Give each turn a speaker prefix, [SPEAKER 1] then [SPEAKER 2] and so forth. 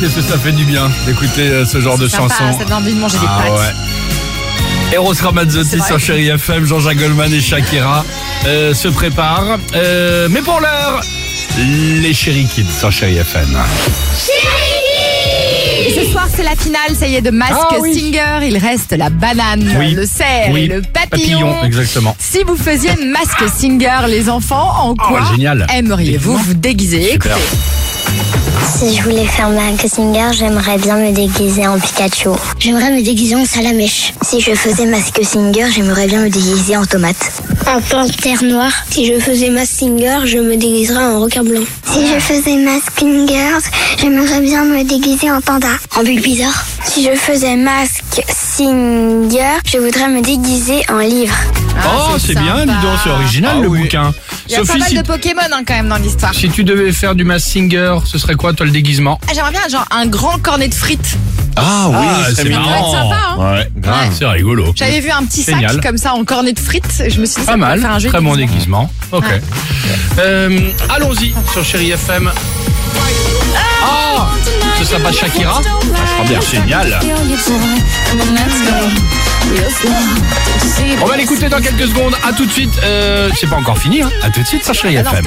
[SPEAKER 1] Qu'est-ce que ça fait du bien d'écouter euh, ce genre de
[SPEAKER 2] Sympa,
[SPEAKER 1] chanson.
[SPEAKER 2] ça donne envie de manger des
[SPEAKER 1] Ah
[SPEAKER 2] pâtes.
[SPEAKER 1] ouais. Eros Ramazzotti sur Chéri FM, Jean-Jacques Goldman et Shakira euh, se préparent. Euh, mais pour l'heure, les Chéri Kids sur Chéri FM.
[SPEAKER 2] Et ce soir, c'est la finale, ça y est, de Mask
[SPEAKER 1] Ah oui.
[SPEAKER 2] Singer. Il reste la banane,
[SPEAKER 1] Oui.
[SPEAKER 2] le cerf
[SPEAKER 1] Oui.
[SPEAKER 2] et le papillon.
[SPEAKER 1] exactement.
[SPEAKER 2] Si vous faisiez Mask Singer, les enfants, en quoi
[SPEAKER 1] Oh,
[SPEAKER 2] aimeriez-vous vous déguiser?
[SPEAKER 1] Super.
[SPEAKER 2] Écoutez.
[SPEAKER 3] Si je voulais faire Mask Singer, j'aimerais bien me déguiser en Pikachu. J'aimerais me déguiser en Salamèche. Si je faisais Mask Singer, j'aimerais bien me déguiser en tomate. En panthère noire. Si je faisais Mask Singer, je me déguiserais en requin blanc. Si je faisais Mask Singer, j'aimerais bien me déguiser en panda. En bizarre. Si je faisais Mask Singer, je voudrais me déguiser en livre.
[SPEAKER 1] oh, c'est bien, dis donc, c'est original
[SPEAKER 2] Ah
[SPEAKER 1] le bouquin.
[SPEAKER 2] Il y a pas
[SPEAKER 1] Sophie,
[SPEAKER 2] mal
[SPEAKER 1] si,
[SPEAKER 2] de Pokémon hein, quand même dans l'histoire.
[SPEAKER 1] si tu devais faire du Mass Singer, ce serait quoi, toi, le déguisement
[SPEAKER 2] Ah, J'aimerais bien genre un grand cornet de frites.
[SPEAKER 4] Ah oui,
[SPEAKER 1] Ah,
[SPEAKER 4] c'est
[SPEAKER 1] marrant.
[SPEAKER 2] sympa, hein.
[SPEAKER 4] Ouais, grave.
[SPEAKER 2] Ouais.
[SPEAKER 1] C'est rigolo.
[SPEAKER 2] J'avais vu un petit
[SPEAKER 1] Génial.
[SPEAKER 2] sac comme ça en cornet de frites. et Je me suis dit, ça
[SPEAKER 1] Pas
[SPEAKER 2] pourrait
[SPEAKER 1] mal,
[SPEAKER 2] faire un jeu
[SPEAKER 1] très bon
[SPEAKER 2] déguisement.
[SPEAKER 1] déguisement. Ok. Euh, Allons-y sur Chéri FM. Ah Ce sera pas Shakira ah, Je crois bien, génial. On va l'écouter dans quelques secondes. À tout de suite. Euh, c'est pas encore fini. Hein. À tout de suite sur Chéri FM.